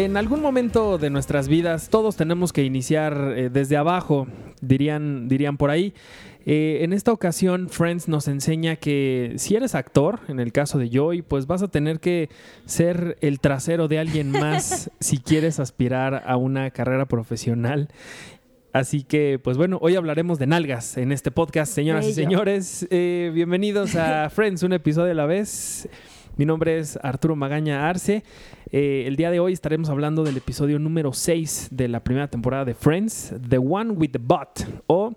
En algún momento de nuestras vidas todos tenemos que iniciar eh, desde abajo, dirían, dirían por ahí. Eh, en esta ocasión, Friends nos enseña que si eres actor, en el caso de Joy, pues vas a tener que ser el trasero de alguien más si quieres aspirar a una carrera profesional. Así que, pues bueno, hoy hablaremos de nalgas en este podcast, señoras y señores. Eh, bienvenidos a Friends, un episodio a la vez. Mi nombre es Arturo Magaña Arce. Eh, el día de hoy estaremos hablando del episodio número 6 de la primera temporada de Friends, The One with the Butt, o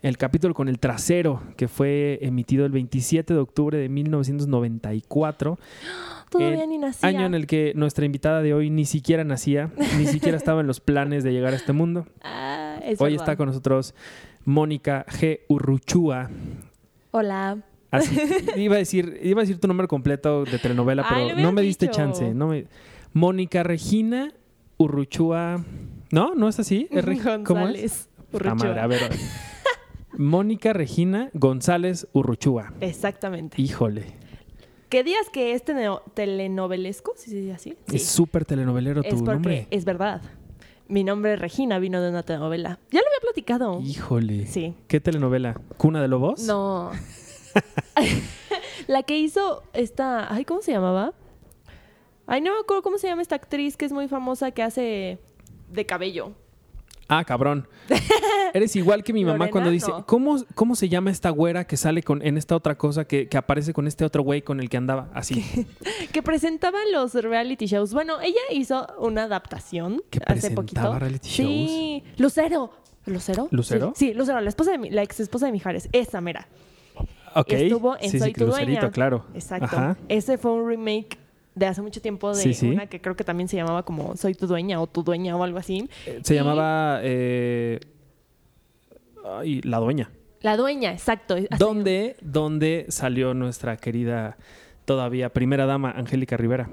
el capítulo con el trasero, que fue emitido el 27 de octubre de 1994, Todavía ni nacía. año en el que nuestra invitada de hoy ni siquiera nacía, ni siquiera estaba en los planes de llegar a este mundo. Ah, es Hoy verdad. está con nosotros Mónica G. Urruchúa. Hola. Así, iba a decir, iba a decir tu nombre completo de telenovela, pero no me diste dicho. chance. No me... Mónica Regina Urruchúa. ¿No? ¿No es así? ¿Es. Ah, madre, a ver. a ver. Mónica Regina González Urruchúa. Exactamente. Híjole. ¿Qué días que es telenovelesco? ¿Sí se dice así? Sí. Es súper telenovelero Es tu nombre. es verdad. Mi nombre Regina vino de una telenovela. Ya lo había platicado. Híjole. Sí. ¿Qué telenovela? ¿Cuna de Lobos? No. la que hizo esta. Ay, ¿cómo se llamaba? Ay, no me acuerdo cómo se llama esta actriz que es muy famosa que hace de cabello. Ah, cabrón. Eres igual que mi mamá Lorena, cuando dice, no. ¿cómo, ¿cómo se llama esta güera que sale con, en esta otra cosa que, que aparece con este otro güey con el que andaba? Así. Que presentaba los reality shows. Bueno, ella hizo una adaptación ¿Que hace presentaba poquito. reality Sí, Lucero. ¿Lucero? ¿Lucero? Sí, sí, Lucero, la esposa de mi- la ex esposa de Mijares. Esa mera. Ok. Estuvo en sí, Soy sí, tu Lucerito, dueña. claro. Exacto. Ajá. Ese fue un remake de hace mucho tiempo de Sí, una que creo que también se llamaba como Soy tu dueña o tu dueña o algo así. Eh, Se Y- llamaba eh, ay, La Dueña. La dueña, exacto. ¿Dónde, ¿Dónde salió nuestra querida todavía primera dama Angélica Rivera?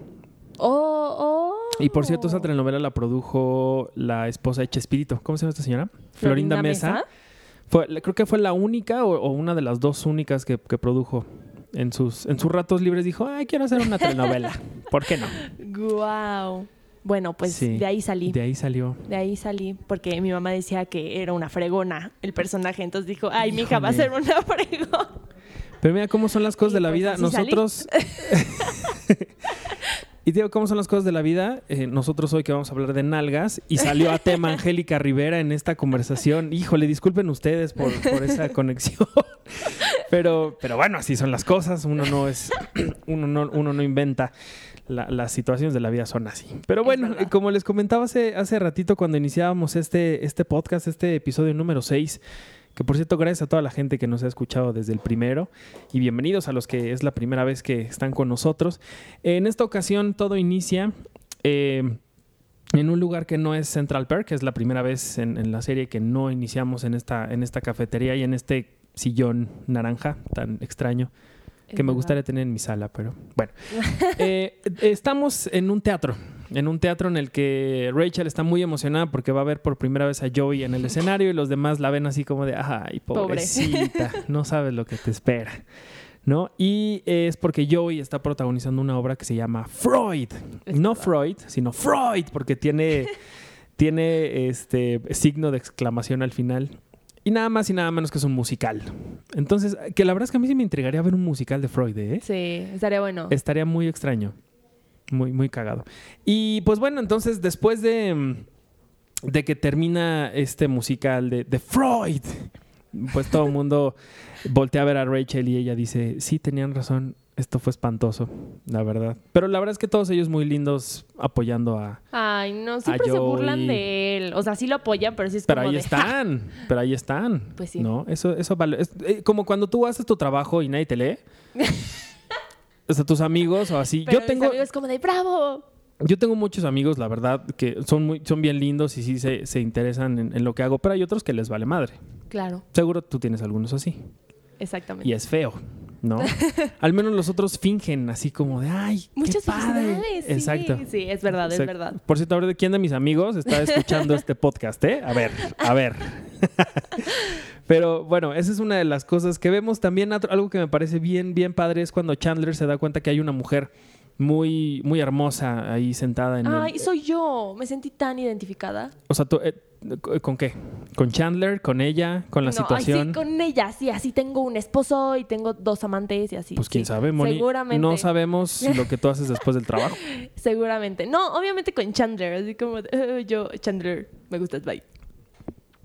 Oh, oh. Y por cierto, esa telenovela la produjo la esposa de Chespirito. ¿Cómo se llama esta señora? Florinda, Mesa. Fue, creo que fue la única o, o una de las dos únicas que, que produjo. En sus, en sus ratos libres dijo, ay, quiero hacer una telenovela. ¿Por qué no? Guau. Bueno, pues Sí, de ahí salí. De ahí salió. De ahí salí porque mi mamá decía que era una fregona el personaje. Entonces dijo, ay, mi hija va a ser una fregona. Pero mira cómo son las cosas de la pues vida. Nosotros. y digo, ¿cómo son las cosas de la vida? Eh, nosotros hoy que vamos a hablar de nalgas y salió a tema Angélica Rivera en esta conversación. Híjole, disculpen ustedes por, por esa conexión. Pero, pero bueno, así son las cosas. Uno no es. Uno no, uno no inventa. La- las situaciones de la vida son así. Pero bueno, como les comentaba hace, hace ratito cuando iniciábamos este, este podcast, este episodio número 6, que por cierto, gracias a toda la gente que nos ha escuchado desde el primero y bienvenidos a los que es la primera vez que están con nosotros. En esta ocasión todo inicia eh, en un lugar que no es Central Park, es la primera vez en, en la serie que no iniciamos en esta, en esta cafetería y en este sillón naranja tan extraño que Es me verdad. gustaría tener en mi sala, pero bueno. Eh, estamos en un teatro, en un teatro en el que Rachel está muy emocionada porque va a ver por primera vez a Joey en el escenario y los demás la ven así como de, ay, Pobre. pobrecita, no sabes lo que te espera. ¿No? Y es porque Joey está protagonizando una obra que se llama Freud. No. Freud, sino Freud, porque tiene, tiene este signo de exclamación al final. Y nada más y nada menos que es un musical. Entonces, que la verdad es que a mí sí me intrigaría ver un musical de Freud, ¿eh? Sí, estaría bueno. Estaría muy extraño. Muy, muy cagado. Y pues bueno, entonces después de, mm, de que termina este musical de, de Freud, pues todo el mundo voltea a ver a Rachel y ella dice, sí, tenían razón, esto fue espantoso, la verdad. Pero la verdad es que todos ellos muy lindos apoyando a... Ay, no, siempre se burlan de él. O sea, sí lo apoyan, pero sí es Pero como ahí de, están, pero ahí están. Pues sí. ¿No? Eso, eso vale. es, eh, como cuando tú haces tu trabajo y nadie te lee. o sea, tus amigos o así. Pero Yo tengo, es como de bravo. yo tengo muchos amigos, la verdad, que son muy, son bien lindos y sí se, se interesan en, en lo que hago, pero hay otros que les vale madre. Claro, Seguro tú tienes algunos así. exactamente. Y es feo, ¿no? Al menos los otros fingen así como de, ay, Muchas qué padre. felicidades. Exacto. Sí, es verdad, es verdad. Por cierto, a ver, ¿quién de mis amigos está escuchando este podcast, eh? A ver, a ver. Pero bueno, esa es una de las cosas que vemos también. Algo que me parece bien, bien padre es cuando Chandler se da cuenta que hay una mujer muy, muy hermosa ahí sentada en el- Ay, soy yo. Me sentí tan identificada. O sea, tú, eh, ¿con qué? ¿Con Chandler? ¿Con ella? ¿Con la no, situación? Ay, sí, con ella, sí, así tengo un esposo y tengo dos amantes y así. Pues quién sí. sabe, Moni. Seguramente. No sabemos lo que tú haces después del trabajo. Seguramente. No, obviamente con Chandler, así como, de, "Eh, yo, Chandler, me gustas, bye.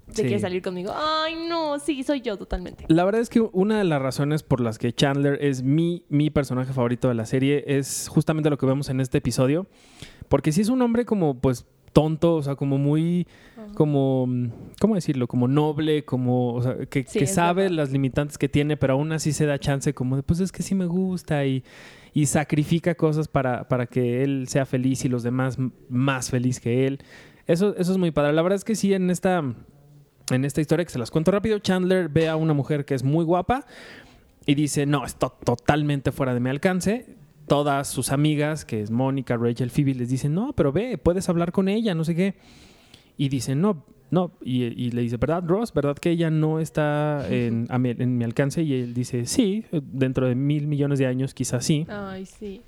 ¿Te Sí. quieres salir conmigo? Ay, no, sí, soy yo totalmente. La verdad es que una de las razones por las que Chandler es mi, mi personaje favorito de la serie es justamente lo que vemos en este episodio. Porque sí es un hombre como, pues, tonto, o sea, como muy, como, ¿cómo decirlo? Como noble, como, o sea, que, Sí, que sabe verdad. las limitantes que tiene, pero aún así se da chance como de, pues es que sí me gusta y, y sacrifica cosas para, para que él sea feliz y los demás más feliz que él. Eso, eso es muy padre. La verdad es que sí, en esta, en esta historia que se las cuento rápido, Chandler ve a una mujer que es muy guapa y dice, no, está totalmente fuera de mi alcance. Todas sus amigas, que es Mónica, Rachel, Phoebe, les dicen, no, pero ve, puedes hablar con ella, no sé qué. Y dicen, no, no. Y, y le dice, ¿verdad, Ross? ¿Verdad que ella no está en, a mi, en mi alcance? Y él dice, sí, dentro de mil millones de años quizás sí. Ay, sí.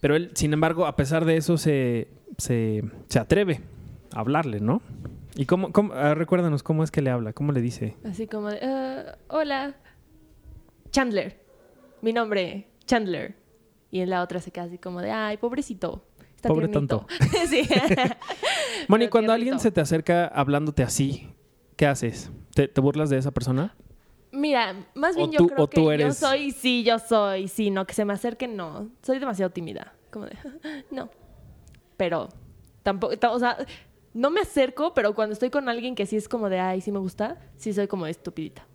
Pero él, sin embargo, a pesar de eso, se, se, se atreve a hablarle, ¿no? ¿Y cómo, cómo ah, recuérdanos cómo es que le habla? ¿Cómo le dice? Así como de, "Eh, hola, Chandler. Mi nombre, Chandler. Y en la otra se queda así como de, ay, pobrecito. Está Pobre tiernito". sí. Moni, cuando alguien se te acerca hablándote así, ¿qué haces? ¿Te, te burlas de esa persona? Mira, más bien O yo tú- creo o tú que eres- yo soy, sí, yo soy, sí, no, que se me acerquen, no. Soy demasiado tímida. Como de, no. Pero tampoco, ta- o sea, no me acerco, pero cuando estoy con alguien que sí es como de, ay, sí me gusta, sí soy como estupidita.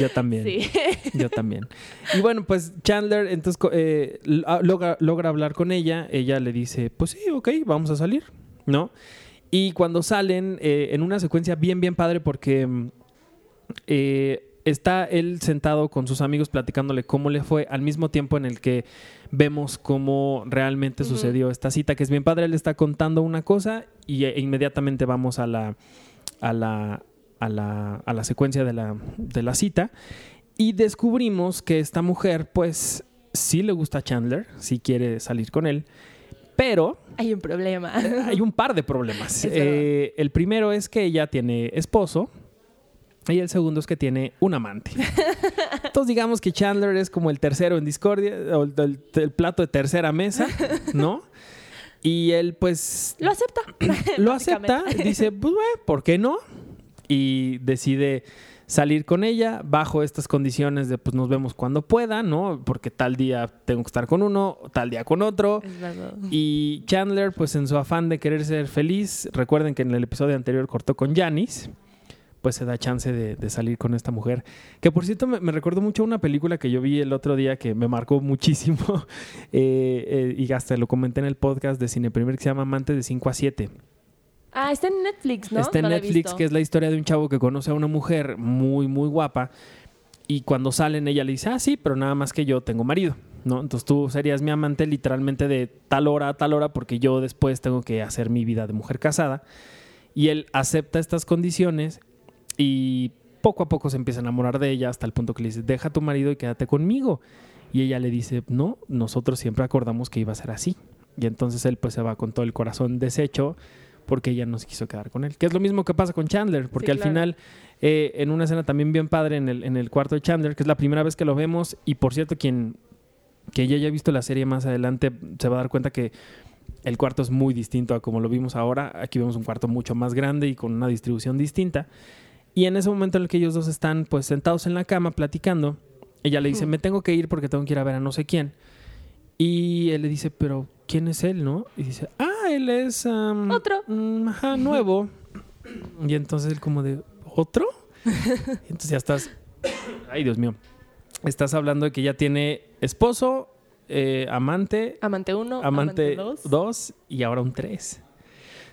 Yo también. Sí. Yo también. Y bueno, pues Chandler entonces eh, ah, logra, logra hablar con ella. Ella le dice, pues sí, ok, vamos a salir, ¿no? Y cuando salen, eh, en una secuencia bien, bien padre porque mm, eh, está él sentado con sus amigos platicándole cómo le fue al mismo tiempo en el que vemos cómo realmente sucedió esta cita, que es bien padre. Él está contando una cosa y e- inmediatamente vamos a la, a la, a la, a la secuencia de la, de la cita. Y descubrimos que esta mujer, pues, sí le gusta a Chandler, sí quiere salir con él, pero Hay un problema. hay un par de problemas. Eh, el primero es que ella tiene esposo y el segundo es que tiene un amante. Entonces digamos que Chandler es como el tercero en discordia, o el, el- el plato de tercera mesa, ¿no? Y él pues Lo acepta. lo acepta, dice, pues bueno, ¿por qué no? Y decide salir con ella bajo estas condiciones de pues nos vemos cuando pueda, ¿no? Porque tal día tengo que estar con uno, tal día con otro. Es verdad. Y Chandler, pues en su afán de querer ser feliz, recuerden que en el episodio anterior cortó con Janice, pues se da chance de, de salir con esta mujer. Que por cierto me, me recuerdo mucho a una película que yo vi el otro día que me marcó muchísimo eh, eh, y hasta lo comenté en el podcast de Cine Primer que se llama Amantes de 5 a 7. Ah, está en Netflix, ¿no? Está en No Netflix, que es la historia de un chavo que conoce a una mujer muy, muy guapa. Y cuando salen, ella le dice, ah, sí, pero nada más que yo tengo marido, ¿no? Entonces tú serías mi amante literalmente de tal hora a tal hora porque yo después tengo que hacer mi vida de mujer casada. Y él acepta estas condiciones y poco a poco se empieza a enamorar de ella hasta el punto que le dice, deja a tu marido y quédate conmigo. Y ella le dice, no, nosotros siempre acordamos que iba a ser así. Y entonces él pues se va con todo el corazón deshecho porque ella no se quiso quedar con él. Que es lo mismo que pasa con Chandler, porque Sí, al claro. final, eh, en una escena también bien padre en el, en el cuarto de Chandler, que es la primera vez que lo vemos, y por cierto, quien que ya haya visto la serie más adelante se va a dar cuenta que el cuarto es muy distinto a como lo vimos ahora. Aquí vemos un cuarto mucho más grande y con una distribución distinta. Y en ese momento en el que ellos dos están pues sentados en la cama platicando, ella le dice, me tengo que ir porque tengo que ir a ver a no sé quién. Y él le dice, pero ¿quién es él, no? Y dice, ah, él es... Otro. mm, ajá, nuevo. y entonces él como de, ¿otro? Y entonces ya estás... Ay, Dios mío. Estás hablando de que ya tiene esposo, eh, amante, Amante 1, amante amante 2. 2 y ahora un 3.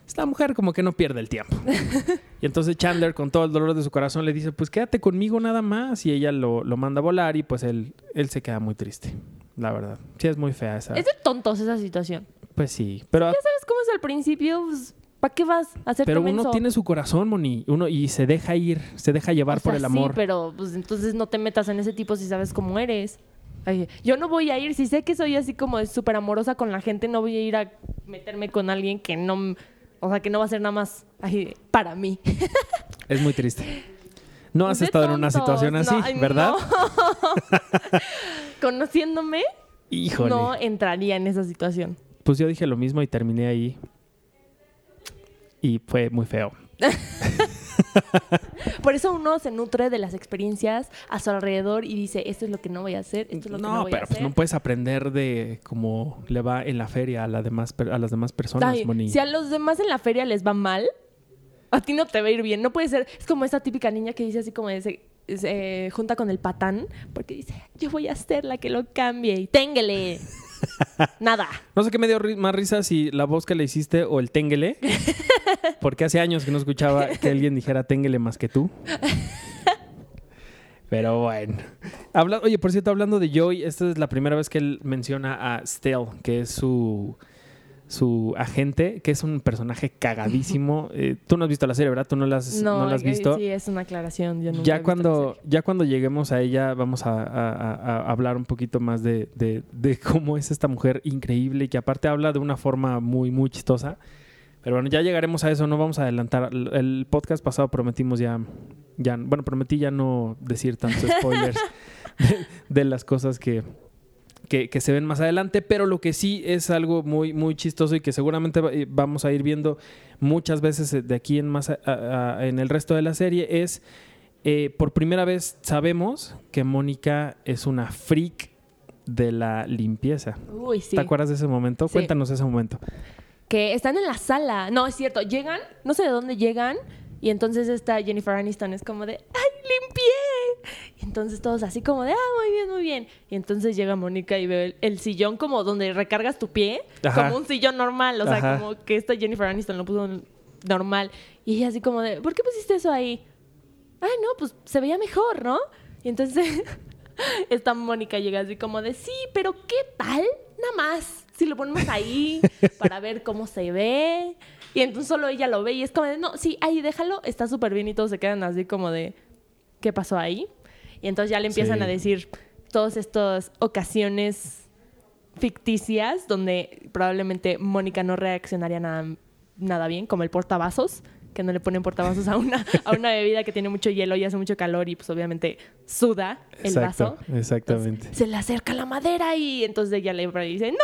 Esta mujer como que no pierde el tiempo. y entonces Chandler con todo el dolor de su corazón le dice, pues quédate conmigo nada más. Y ella lo, lo manda a volar y pues él, él se queda muy triste, la verdad. Sí, es muy fea esa. Es de tontos esa situación. Pues sí, pero, ¿Sabes cómo es al principio? Pues, ¿Para qué vas a hacer pero uno tiene su corazón, Moni, uno, y se deja ir, se deja llevar por el amor. Sí, pero pues entonces no te metas en ese tipo si sabes cómo eres. Ay, yo no voy a ir, si sé que soy así como súper amorosa con la gente, no voy a ir a meterme con alguien que no, o sea, que no va a ser nada más ay, para mí. Es muy triste. No has De estado en una situación así, No, ay, ¿verdad? no. Conociéndome, Híjole. no entraría en esa situación. Pues yo dije lo mismo y terminé ahí. Y fue muy feo. Por eso uno se nutre de las experiencias a su alrededor y dice, esto es lo que no voy a hacer, esto es lo que no, No, voy pero a pues hacer. no puedes aprender de cómo le va en la feria a, la demás, a las demás personas, Ay, Moni. si a los demás en la feria les va mal, a ti no te va a ir bien. No puede ser. Es como esa típica niña que dice así como de se, se junta con el patán porque dice, yo voy a ser la que lo cambie y téngele. Nada. No sé qué me dio ri- más risa si la voz que le hiciste o el téngele. Porque hace años que no escuchaba que alguien dijera téngele más que tú. Pero bueno. Habla- Oye, por cierto, hablando de Joey, esta es la primera vez que él menciona a Stell, que es su, su agente, que es un personaje cagadísimo. Eh, tú no has visto la serie, ¿verdad? Tú no la has, no, la has eh, visto. Sí, es una aclaración. Yo nunca he Ya visto cuando, ya cuando lleguemos a ella, vamos a, a- a- a hablar un poquito más de, de- de cómo es esta mujer increíble y que aparte habla de una forma muy, muy chistosa. Pero bueno, ya llegaremos a eso, no vamos a adelantar. El, el podcast pasado prometimos ya, ya, bueno, prometí ya no decir tantos spoilers de, de las cosas que, que, que se ven más adelante, pero lo que sí es algo muy, muy chistoso y que seguramente eh, vamos a ir viendo muchas veces eh, de aquí en más a- a- a- en el resto de la serie es eh, por primera vez sabemos que Mónica es una freak de la limpieza. Uy, sí. ¿Te acuerdas de ese momento? Sí. Cuéntanos ese momento. Que están en la sala. No, es cierto. Llegan, no sé de dónde llegan. Y entonces esta Jennifer Aniston es como de, ¡ay, limpié! Y entonces todos así como de, ¡ah, muy bien, muy bien! Y entonces llega Mónica y ve el, el sillón como donde recargas tu pie, Ajá. como un sillón normal. O sea, Ajá. como que esta Jennifer Aniston lo puso normal. Y ella así como de, ¿por qué pusiste eso ahí? Ay, no, pues se veía mejor, ¿no? Y entonces esta Mónica llega así como de, sí, pero ¿qué tal? Nada más, si lo ponemos ahí para ver cómo se ve. Y entonces solo ella lo ve y es como de, no, sí, ahí déjalo, está súper bien y todos se quedan así como de, ¿qué pasó ahí? Y entonces ya le empiezan Sí. a decir todas estas ocasiones ficticias donde probablemente Mónica no reaccionaría nada, nada bien, como el portavasos, que no le ponen portavasos a una, a una bebida que tiene mucho hielo y hace mucho calor y pues obviamente suda el Exacto, vaso. exactamente. Entonces, se le acerca la madera y entonces ella le dice, no,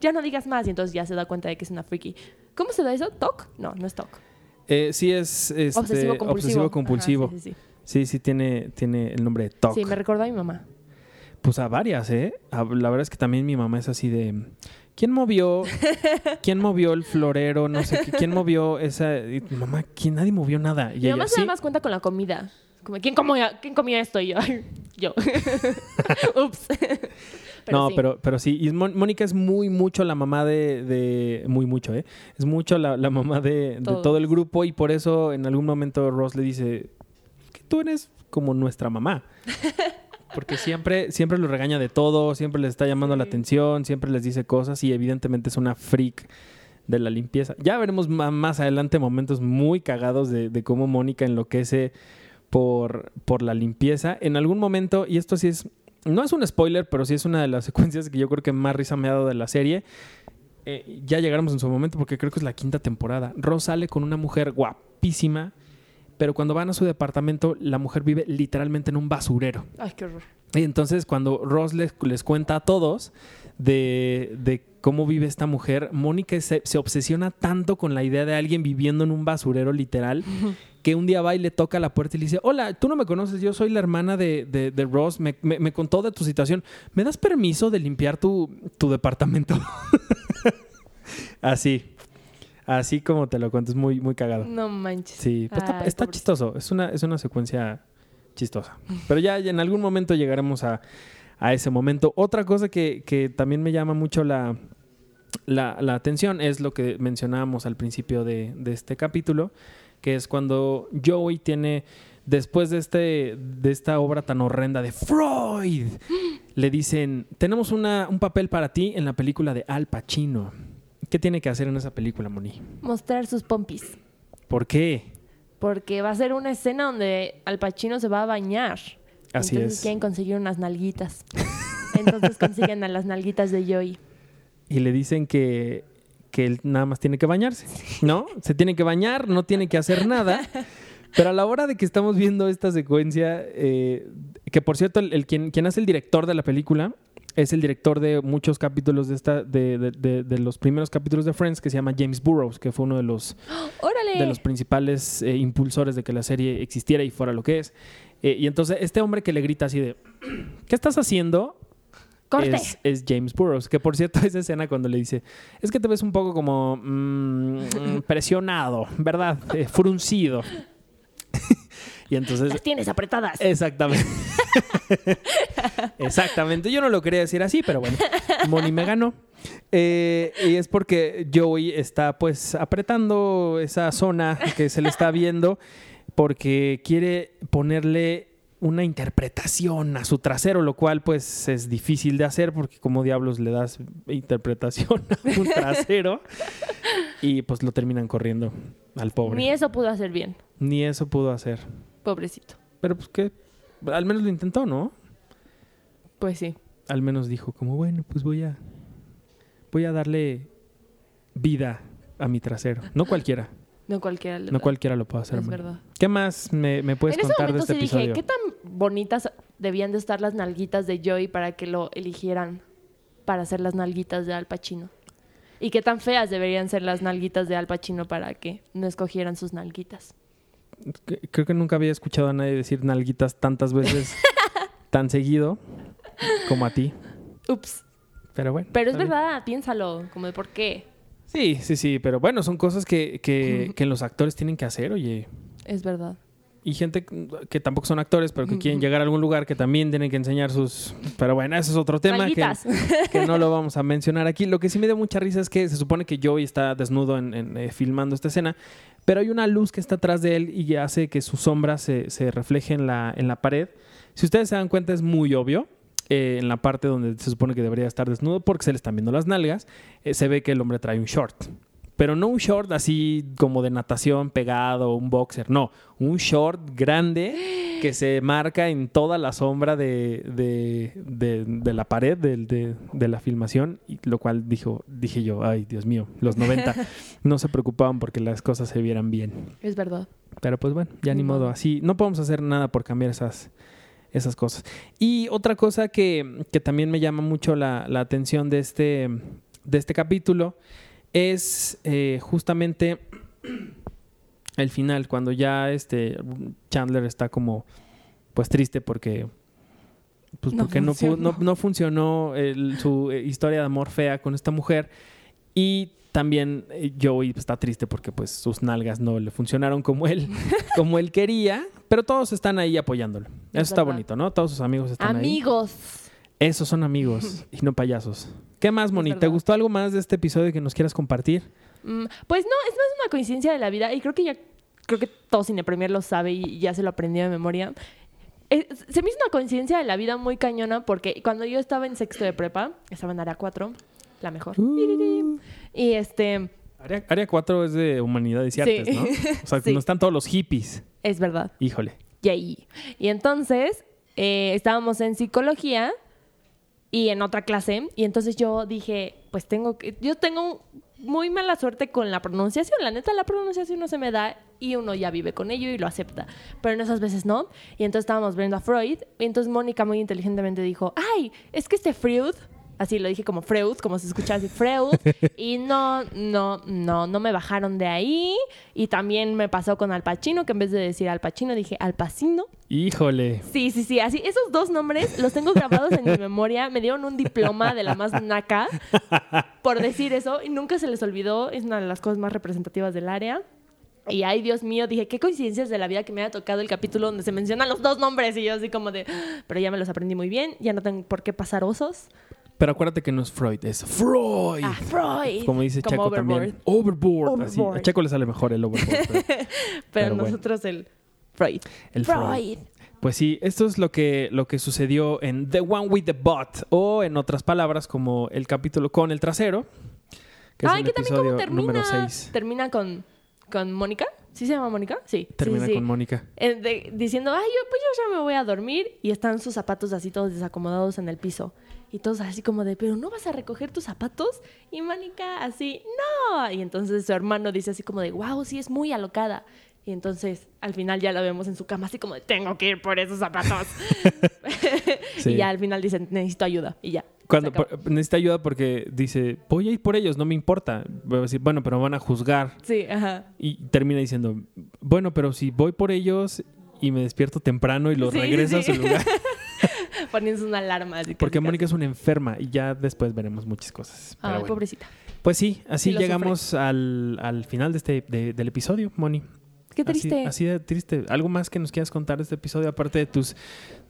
ya no digas más. Y entonces ya se da cuenta de que es una freaky. ¿Cómo se da eso? ¿Toc? No, no es toc. Eh, sí es este, obsesivo compulsivo. obsesivo compulsivo. Ajá, sí, sí, Sí, sí tiene, tiene el nombre de. TOC. Sí, me recordó a mi mamá. Pues a varias, ¿eh? A- La verdad es que también mi mamá es así de... ¿Quién movió? ¿Quién movió el florero? No sé, qué, ¿quién movió esa...? y, mamá, ¿quién? Nadie movió nada. Y Mi ella, mamá se da más cuenta con la comida. Como, ¿quién comió, ¿quién comió esto? Y yo, yo. Ups. No, sí. pero, pero sí. Y Mónica es muy mucho la mamá de... de- muy mucho, ¿eh? Es mucho la, la mamá de, todo el grupo y por eso en algún momento Ross le dice que tú eres como nuestra mamá. Porque siempre, siempre los regaña de todo, siempre les está llamando la atención, siempre les dice cosas y evidentemente es una freak de la limpieza. Ya veremos más adelante momentos muy cagados de, de cómo Mónica enloquece por, por la limpieza. En algún momento, y esto sí es, no es un spoiler, pero sí es una de las secuencias que yo creo que más risa me ha dado de la serie. Eh, ya llegaremos en su momento porque creo que es la quinta temporada. Ross sale con una mujer guapísima, pero cuando van a su departamento, la mujer vive literalmente en un basurero. Ay, qué horror. Y entonces cuando Ross les, les cuenta a todos de, de cómo vive esta mujer, Mónica se, se obsesiona tanto con la idea de alguien viviendo en un basurero literal que un día va y le toca la puerta y le dice, hola, tú no me conoces, yo soy la hermana de, de- de Ross, me, me- me contó de tu situación, ¿me das permiso de limpiar tu, tu departamento? Así, así como te lo cuento, es muy, muy cagado. No manches. Sí, pues está, está chistoso. Es una, es una secuencia chistosa. Pero ya en algún momento llegaremos a, a ese momento. Otra cosa que, que también me llama mucho la, la, la atención es lo que mencionábamos al principio de, de este capítulo, que es cuando Joey tiene, después de, este, de esta obra tan horrenda de Freud, le dicen, tenemos una, un papel para ti en la película de Al Pacino. ¿Qué tiene que hacer en esa película, Moni? Mostrar sus pompis. ¿Por qué? Porque va a ser una escena donde Al Pacino se va a bañar. Así Entonces es. quieren conseguir unas nalguitas. Entonces consiguen a las nalguitas de Joey. y le dicen que, que él nada más tiene que bañarse, ¿no? Se tiene que bañar, no tiene que hacer nada. Pero a la hora de que estamos viendo esta secuencia, eh, que por cierto, el, el quien, quien hace el director de la película es el director de muchos capítulos de esta, de, de- de- de los primeros capítulos de Friends, que se llama James Burrows, que fue uno de los, ¡Órale! de los principales eh, impulsores de que la serie existiera y fuera lo que es. Eh, y entonces este hombre que le grita así de, ¿qué estás haciendo? ¡Corte! Es, es James Burrows, que por cierto esa escena cuando le dice, es que te ves un poco como mm, presionado, ¿verdad? Eh, fruncido. y entonces... Las tienes apretadas. Exactamente. Exactamente. Yo no lo quería decir así, pero bueno, Moni me ganó. Eh, y es porque Joey está pues apretando esa zona que se le está viendo porque quiere ponerle una interpretación a su trasero, lo cual pues es difícil de hacer porque como diablos le das interpretación a un trasero y pues lo terminan corriendo al pobre. Ni eso pudo hacer bien. Ni eso pudo hacer. Pobrecito. Pero pues que al menos lo intentó, ¿no? Pues sí. Al menos dijo como, bueno, pues voy a voy a darle vida a mi trasero. No cualquiera, No cualquiera le no cualquiera lo puede hacer. Es verdad. ¿Qué más me, me puedes en contar de este sí episodio? dije, ¿qué tan bonitas debían de estar las nalguitas de Joey para que lo eligieran para hacer las nalguitas de Al Pacino? ¿Y qué tan feas deberían ser las nalguitas de Al Pacino para que no escogieran sus nalguitas? Creo que nunca había escuchado a nadie decir nalguitas tantas veces tan seguido como a ti. Ups. Pero bueno. Pero es bien. verdad, piénsalo, como de por qué. Sí, sí, sí, pero bueno, son cosas que, que, que los actores tienen que hacer, oye. Es verdad. Y gente que tampoco son actores, pero que quieren llegar a algún lugar que también tienen que enseñar sus... Pero bueno, ese es otro tema que, que no lo vamos a mencionar aquí. Lo que sí me dio mucha risa es que se supone que Joey está desnudo en, en, eh, filmando esta escena, pero hay una luz que está atrás de él y hace que su sombra se, se refleje en la, en la pared. Si ustedes se dan cuenta es muy obvio. Eh, en la parte donde se supone que debería estar desnudo porque se le están viendo las nalgas, eh, se ve que el hombre trae un short. Pero no un short así como de natación pegado, un boxer, no, un short grande que se marca en toda la sombra de, de, de- de la pared de, de la filmación, y lo cual dijo, dije yo, ay Dios mío, los 90 no se preocupaban porque las cosas se vieran bien. Es verdad. Pero pues bueno, ya ni, modo. Así, no podemos hacer nada por cambiar esas, esas cosas. Y otra cosa que, que también me llama mucho la, la atención de este, de este capítulo es eh, justamente el final, cuando ya este Chandler está como pues triste porque pues No porque no, fu- no, funcionó. no funcionó el- su eh, historia de amor fea con esta mujer y también eh, Joey está triste porque pues sus nalgas no le funcionaron como él como él quería, pero todos están ahí apoyándolo. Eso Es está verdad. bonito, ¿no? Todos sus amigos están ahí. Amigos. Esos son amigos y no payasos. ¿Qué más, Moni? ¿Te gustó algo más de este episodio que nos quieras compartir? Mm, Pues no, es más una coincidencia de la vida y creo que ya, creo que todo Cine Premier lo sabe y ya se lo aprendió de memoria. Eh, se me hizo una coincidencia de la vida muy cañona porque cuando yo estaba en sexto de prepa, estaba en área 4, la mejor. Uh. Y este, Área, área 4 es de humanidades y Sí. artes, ¿no? O sea, Sí. no están todos los hippies. es verdad. Híjole. Yay. Y entonces eh, estábamos en psicología y en otra clase. Y entonces yo dije, pues tengo que. Yo tengo muy mala suerte con la pronunciación. La neta, la pronunciación no se me da y uno ya vive con ello y lo acepta. Pero en esas veces no. Y entonces estábamos viendo a Freud. Y entonces Mónica muy inteligentemente dijo, ay, es que este Freud. Así lo dije como Freud, como se escucha así, Freud. Y no, no, no, no me bajaron de ahí. Y también me pasó con Al Pacino, que en vez de decir Al Pacino dije Al Pacino. Híjole. Sí, sí, sí. Así, esos dos nombres los tengo grabados en mi memoria. Me dieron un diploma de la más naca por decir eso y nunca se les olvidó. Es una de las cosas más representativas del área. Y ay, Dios mío, dije, qué coincidencias de la vida que me haya tocado el capítulo donde se mencionan los dos nombres. Y yo así como de, "Ah", pero ya me los aprendí muy bien, ya no tengo por qué pasar osos. Pero acuérdate que no es Freud, es Freud. Ah, Freud. Como dice Como Checo Overboard. también. Overboard. Así, a Checo le sale mejor el overboard. pero Pero, pero bueno. nosotros el Freud. el Freud. Pues sí, esto es lo que, lo que sucedió en The One with the Bot, o en otras palabras, como el capítulo con el trasero, que es Ay, el que también cómo termina. número 6. Termina con, con Mónica. ¿Sí se llama Mónica? Sí. Termina sí, sí. con Mónica. Eh, de- diciendo, ay, yo, pues yo ya me voy a dormir. Y están sus zapatos así todos desacomodados en el piso. Y todos así como de, pero ¿no vas a recoger tus zapatos? Y Mónica así, no. Y entonces su hermano dice así como de, wow, sí, es muy alocada. Y entonces al final ya la vemos en su cama así como de, tengo que ir por esos zapatos. Sí. Y ya al final dicen, necesito ayuda. Y ya. Cuando necesita ayuda porque dice, voy a ir por ellos, no me importa. Voy a decir, bueno, pero me van a juzgar. Sí, ajá. Y termina diciendo, bueno, pero si voy por ellos y me despierto temprano y los Sí, regreso sí. a su lugar. Poniéndose una alarma. Así Porque casi, Mónica es una enferma y ya después veremos muchas cosas. Ay, bueno. pobrecita. Pues sí, así Sí llegamos al, al final de este, de- del episodio, Moni. Qué Así- triste. Así, de triste. ¿Algo más que nos quieras contar de este episodio, aparte de tus,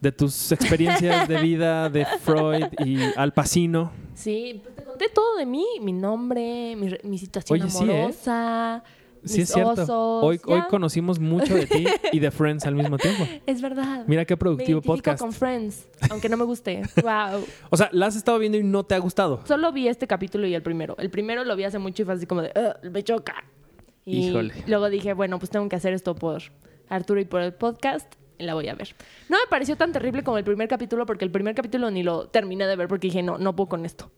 de tus experiencias de vida de Freud y Al Pacino? Sí, pues te conté todo de mí, mi nombre, mi, mi situación Oye, sí, ¿eh? amorosa, Sí, mis es cierto. osos, hoy, hoy conocimos mucho de ti y de Friends al mismo tiempo. Es verdad. Mira qué Me productivo identifico podcast. con Friends, aunque no me guste. wow. O sea, la has estado viendo y no te ha gustado. Solo vi este capítulo y el primero. El primero lo vi hace mucho y fue así como de, "Ugh, me choca. Y Híjole. luego dije, bueno, pues tengo que hacer esto por Arturo y por el podcast. Y la voy a ver. No me pareció tan terrible como el primer capítulo porque el primer capítulo ni lo terminé de ver porque dije, no, no puedo con esto.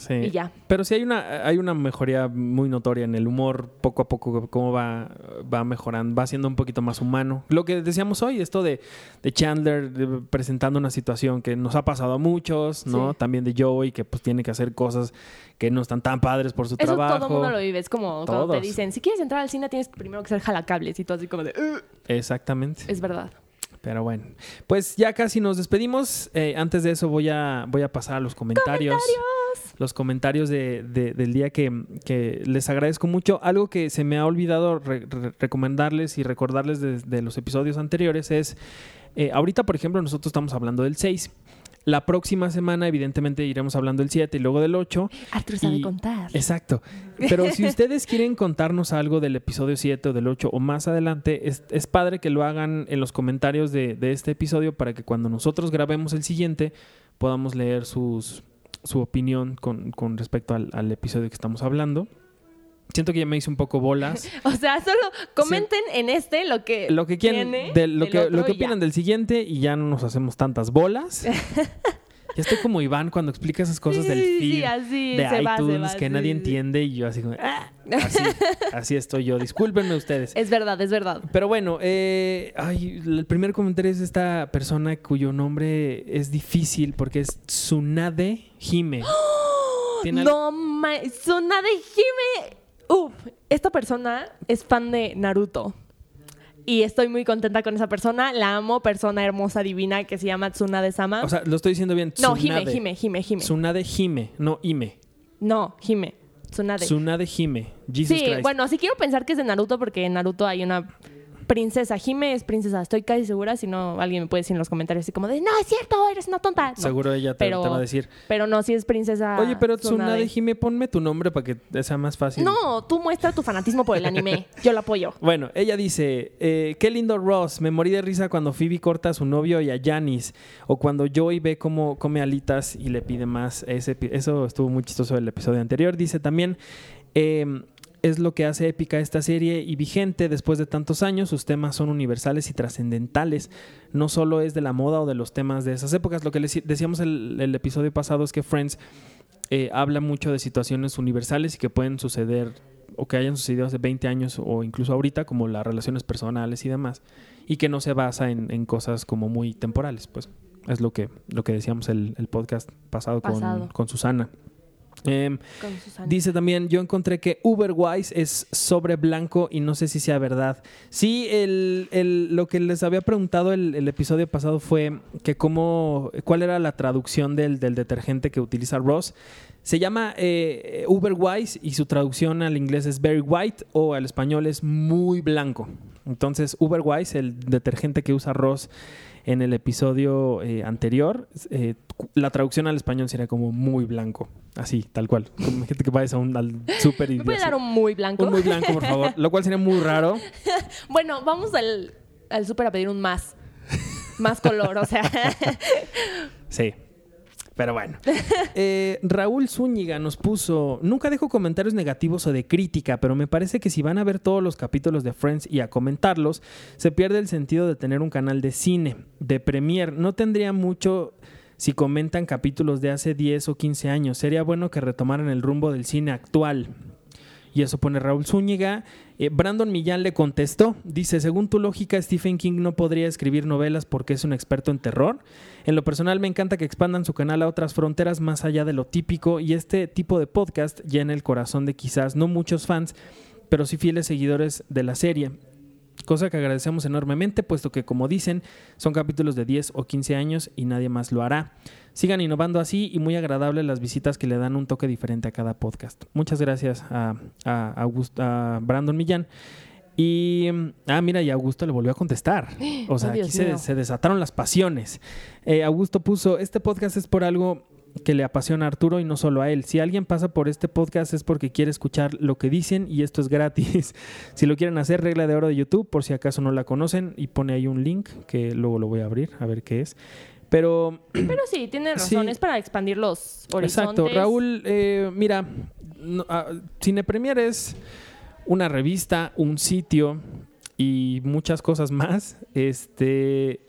Sí. Y ya. Pero sí hay una, hay una mejoría muy notoria en el humor, poco a poco, cómo va, va mejorando, va siendo un poquito más humano. Lo que decíamos hoy, esto de, de Chandler de- presentando una situación que nos ha pasado a muchos, ¿no? Sí. También de Joey, que pues tiene que hacer cosas que no están tan padres por su Eso trabajo. todo el mundo lo vive. Es como cuando te dicen, si quieres entrar al cine tienes primero que ser jalacables y todo así como de. Exactamente. es verdad. Pero bueno, pues ya casi nos despedimos. Eh, antes de eso voy a, voy a pasar a los comentarios. Los comentarios de- de- del día que, que les agradezco mucho. Algo que se me ha olvidado re- re- recomendarles y recordarles de, de los episodios anteriores es, eh, ahorita por ejemplo nosotros estamos hablando del 6. La próxima semana evidentemente iremos hablando del 7 y luego del 8. Arthur sabe Y- contar. Exacto. Pero si ustedes quieren contarnos algo del episodio 7 o del 8 o más adelante, es, es padre que lo hagan en los comentarios de, de este episodio para que cuando nosotros grabemos el siguiente podamos leer sus, su opinión con, con respecto al, al episodio que estamos hablando. Siento que ya me hice un poco bolas. O sea, solo comenten en este lo que Lo que quieran, tiene de lo que, lo que y ya. opinan del siguiente y ya no nos hacemos tantas bolas. ya estoy como Iván cuando explica esas cosas del feed sí, así de se iTunes va, que sí, nadie sí. entiende y yo así como, "Ah". así, así estoy yo. Discúlpenme ustedes. Es verdad, es verdad. Pero bueno, eh, ay, el primer comentario es de esta persona cuyo nombre es difícil porque es Tsunade Hime. Al- No, ma Tsunade Hime. Uf, esta persona es fan de Naruto. Y estoy muy contenta con esa persona. La amo, persona hermosa, divina, que se llama Tsunade Sama. O sea, lo estoy diciendo bien. no, Hime, Tsunade. Hime, Hime, Hime. Tsunade Hime, no Ime. no, Hime. Tsunade. Tsunade Hime. Jesus sí, Christ. bueno, sí quiero pensar que es de Naruto porque en Naruto hay una princesa. Hime es princesa, estoy casi segura. Si no, alguien me puede decir en los comentarios así como de, no, es cierto, eres una tonta. No, Seguro ella te, pero- te va a decir. Pero no, si es princesa. Oye, pero Tsunade Tsunade. Hime, ponme tu nombre para que sea más fácil. No, tú muestra tu fanatismo por el anime. Yo lo apoyo. Bueno, ella dice, eh, qué lindo Ross, me morí de risa cuando Phoebe corta a su novio y a Janis, o cuando Joey ve cómo come alitas y le pide más. Ese, eso estuvo muy chistoso del episodio anterior. Dice también, eh, es lo que hace épica esta serie y vigente después de tantos años. Sus temas son universales y trascendentales. No solo es de la moda o de los temas de esas épocas. Lo que les decíamos el, el episodio pasado es que Friends eh, habla mucho de situaciones universales y que pueden suceder o que hayan sucedido hace 20 años o incluso ahorita, como las relaciones personales y demás, y que no se basa en, en cosas como muy temporales, pues es lo que, lo que decíamos el, el podcast pasado, Pasado. con Con Susana. Dice también, yo encontré que Uberwise es sobre blanco y no sé si sea verdad. Sí, el, el- lo que les había preguntado el, el episodio pasado fue que cómo, cuál era la traducción del, del detergente que utiliza Ross. Se llama eh, Uberwise y su traducción al inglés es very white o al español es muy blanco. Entonces, Uberwise, el detergente que usa Ross en el episodio eh, anterior, eh, la traducción al español sería como muy blanco. Así, tal cual. Gente que vayas a un al súper y ¿Me dar un muy blanco? un muy blanco, por favor. Lo cual sería muy raro. Bueno, vamos al, al súper a pedir un más. Más color, o sea. Sí. Pero bueno. Eh, Raúl Zúñiga nos puso, nunca dejo comentarios negativos o de crítica, pero me parece que si van a ver todos los capítulos de Friends y a comentarlos, se pierde el sentido de tener un canal de cine, de premier. No tendría mucho si comentan capítulos de hace 10 o 15 años. Sería bueno que retomaran el rumbo del cine actual. Y eso pone Raúl Zúñiga. Eh, Brandon Millán le contestó, dice, según tu lógica, Stephen King no podría escribir novelas porque es un experto en terror. En lo personal me encanta que expandan su canal a otras fronteras más allá de lo típico y este tipo de podcast llena el corazón de quizás no muchos fans, pero sí fieles seguidores de la serie cosa que agradecemos enormemente, puesto que, como dicen, son capítulos de 10 o 15 años y nadie más lo hará. Sigan innovando así y muy agradable las visitas que le dan un toque diferente a cada podcast. Muchas gracias a, a, Brandon Millán. Y, ah, mira, y Augusto le volvió a contestar. O sea, aquí se, desataron las pasiones. Eh, Augusto puso, este podcast es por algo que le apasiona a Arturo y no solo a él. Si alguien pasa por este podcast es porque quiere escuchar lo que dicen y esto es gratis. si lo quieren hacer, regla de oro de YouTube, por si acaso no la conocen, y pone ahí un link que luego lo voy a abrir a ver qué es. Pero, Pero sí, tiene razón, es para expandir los horizontes. Exacto, Raúl, eh, mira, ah, Cine Premier es una revista, un sitio y muchas cosas más. Este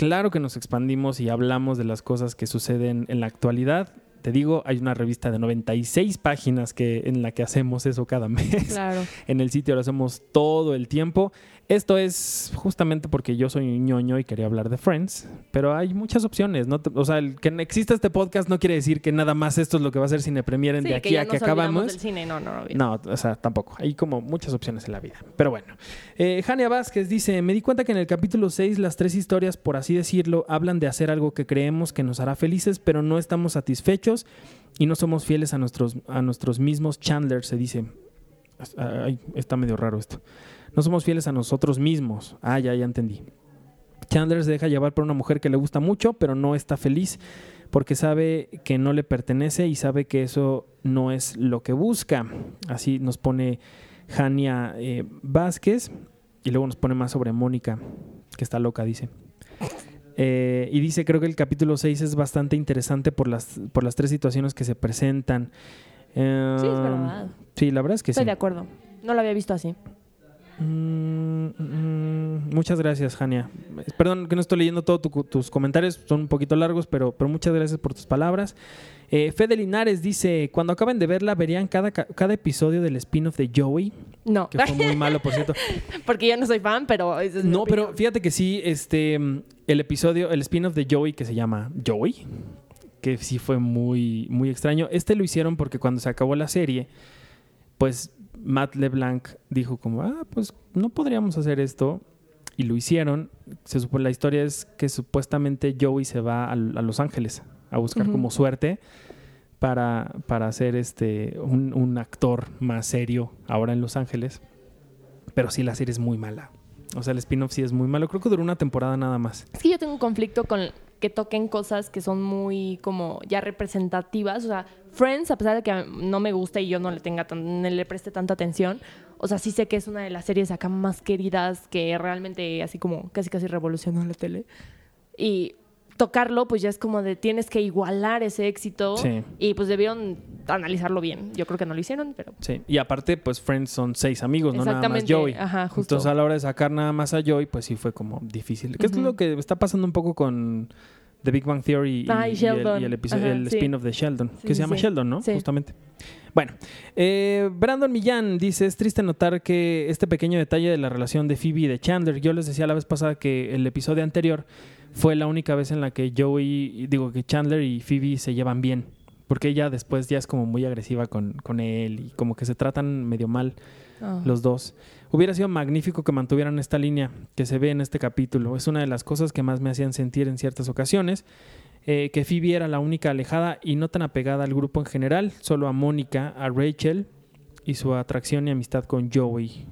Claro que nos expandimos y hablamos de las cosas que suceden en la actualidad. Te digo, hay una revista de 96 páginas que, en la que hacemos eso cada mes. Claro. En el sitio lo hacemos todo el tiempo. Esto es justamente porque yo soy un ñoño y quería hablar de Friends, pero hay muchas opciones. ¿no? O sea, el que exista este podcast no quiere decir que nada más esto es lo que va a ser Cine Premier de aquí a que acabamos. Del cine. No, no, no, o sea, tampoco. Hay como muchas opciones en la vida. Pero bueno. Eh, Jania Vázquez dice: Me di cuenta que en el capítulo 6 las tres historias, por así decirlo, hablan de hacer algo que creemos que nos hará felices, pero no estamos satisfechos y no somos fieles a nuestros, a nuestros mismos Chandler, se dice. Ay, está medio raro esto. No somos fieles a nosotros mismos. Ah, ya, ya entendí. Chandler se deja llevar por una mujer que le gusta mucho, pero no está feliz porque sabe que no le pertenece y sabe que eso no es lo que busca. Así nos pone Jania eh, Vázquez y luego nos pone más sobre Mónica, que está loca, dice. Eh, y dice, creo que el capítulo 6 es bastante interesante por las, por las tres situaciones que se presentan. sí, es verdad. Sí, la verdad es que sí. Estoy de acuerdo. No lo había visto así. Mm, mm, muchas gracias, Jania. Perdón que no estoy leyendo todos tus comentarios, son un poquito largos, pero, pero muchas gracias por tus palabras. Eh, Fede Linares dice, cuando acaben de verla, ¿verían cada, cada episodio del spin-off de Joey? No. Que fue muy malo, por cierto. Porque yo no soy fan, pero... no, pero fíjate que sí, este, el episodio, el spin-off de Joey que se llama Joey, que sí fue muy, muy extraño. Este lo hicieron porque cuando se acabó la serie, pues Matt LeBlanc dijo como, ah, pues no podríamos hacer esto. Y lo hicieron. Se supone, la historia es que supuestamente Joey se va a, Los Ángeles a buscar como suerte para, para ser este, un, actor más serio ahora en Los Ángeles. Pero sí, la serie es muy mala. O sea, el spin-off sí es muy malo. Creo que duró una temporada nada más. Es que yo tengo un conflicto con que toquen cosas que son muy como ya representativas. O sea, Friends, a pesar de que no me gusta y yo no le tenga tan, le preste tanta atención, o sea, sí sé que es una de las series acá más queridas que realmente así como casi casi revolucionó la tele. Y tocarlo, pues ya es como de tienes que igualar ese éxito. Y pues debieron analizarlo bien. Yo creo que no lo hicieron, pero. Sí, y aparte, pues Friends son seis amigos, no nada más Joey. Ajá, justo. Entonces a la hora de sacar nada más a Joey, pues sí fue como difícil. ¿Qué es lo que está pasando un poco con The Big Bang Theory y, el, episodio, el spin-off de Sheldon, que se llama Sheldon, ¿no? Justamente. Bueno, eh, Brandon Millán dice, es triste notar que este pequeño detalle de la relación de Phoebe y de Chandler, yo les decía la vez pasada que el episodio anterior fue la única vez en la que Joey, digo que Chandler y Phoebe se llevan bien, porque ella después ya es como muy agresiva con, con él y como que se tratan medio mal ah. los dos. Hubiera sido magnífico que mantuvieran esta línea que se ve en este capítulo. Es una de las cosas que más me hacían sentir en ciertas ocasiones. Eh, que Phoebe era la única alejada y no tan apegada al grupo en general, solo a Mónica, a Rachel y su atracción y amistad con Joey.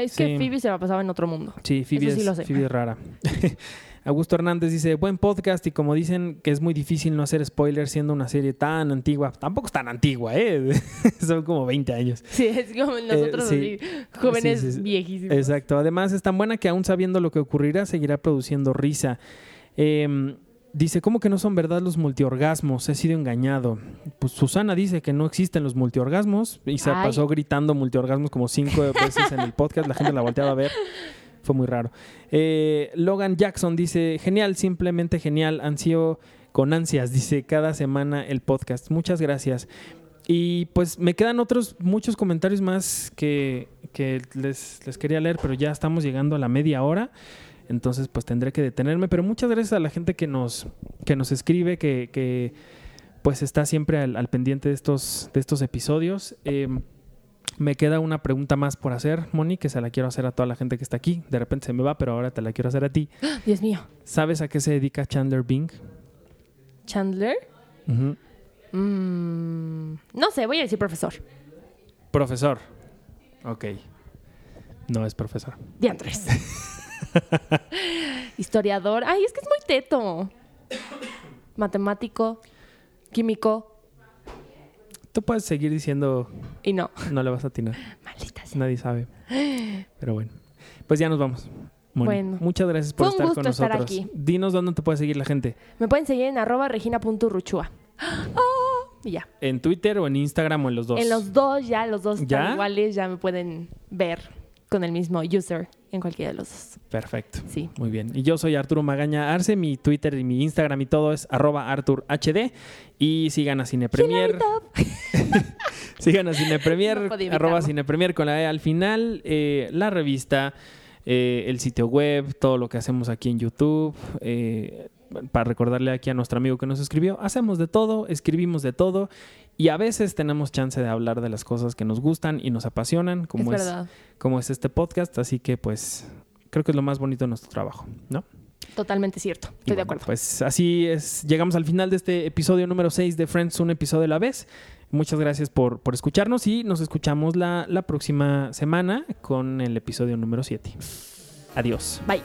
es que Phoebe se va a pasar en otro mundo. Sí, Phoebe, Phoebe es rara. Augusto Hernández dice, buen podcast y como dicen que es muy difícil no hacer spoilers siendo una serie tan antigua, tampoco es tan antigua, ¿eh? Son como 20 años. Sí, es como eh, nosotros jóvenes viejísimos. Exacto, además es tan buena que aún sabiendo lo que ocurrirá seguirá produciendo risa. Em, Dice, ¿cómo que no son verdad los multiorgasmos? He sido engañado. Pues Susana dice que no existen los multiorgasmos y se Ay. pasó gritando multiorgasmos como cinco veces en el podcast. La gente la volteaba a ver. Fue muy raro. Eh, Logan Jackson dice, genial, simplemente genial. Ansío con ansias, dice, cada semana el podcast. Muchas gracias. Y pues me quedan otros muchos comentarios más que, que les, les quería leer, pero ya estamos llegando a la media hora. Entonces, pues tendré que detenerme. Pero muchas gracias a la gente que nos, que nos escribe, que, que, pues está siempre al, pendiente de estos, de estos episodios. Eh, me queda una pregunta más por hacer, Moni, que se la quiero hacer a toda la gente que está aquí. De repente se me va, pero ahora te la quiero hacer a ti. Dios mío. ¿Sabes a qué se dedica Chandler Bing? Chandler. Mm, no sé, voy a decir profesor. Profesor. Ok. No es profesor. Diantres. Historiador. Ay, es que es muy teto. Matemático, químico Tú puedes seguir diciendo, y no. no le vas a atinar. Maldita sea. Nadie sabe. Pero bueno. Pues ya nos vamos. Moni. Bueno. Muchas gracias por Fue un estar gusto con estar nosotros. aquí. Dinos dónde te puede seguir la gente. Me pueden seguir en arroba regina.ruchua. Oh, y ya. ¿En Twitter o en Instagram o en los dos? En los dos ya, los dos ¿Ya? iguales, ya me pueden ver con el mismo user en cualquiera de los dos. Perfecto. Sí. Muy bien. Y yo soy Arturo Magaña Arce. Mi Twitter y mi Instagram y todo es arroba ArturHD. Y sigan a Cine Premier. sigan a Cine Premier, No arroba evitarlo. Cine Premier con la E al final. eh, la revista, eh, el sitio web, todo lo que hacemos aquí en YouTube. eh, para recordarle aquí a nuestro amigo que nos escribió, hacemos de todo, escribimos de todo. Y a veces tenemos chance de hablar de las cosas que nos gustan y nos apasionan, como es como es este podcast, así que pues creo que es lo más bonito de nuestro trabajo, ¿no? Totalmente cierto. Estoy de acuerdo. Pues así es, llegamos al final de este episodio número 6 de Friends, un episodio a la vez. Muchas gracias por, por escucharnos y nos escuchamos la, la próxima semana con el episodio número 7. Adiós. Bye.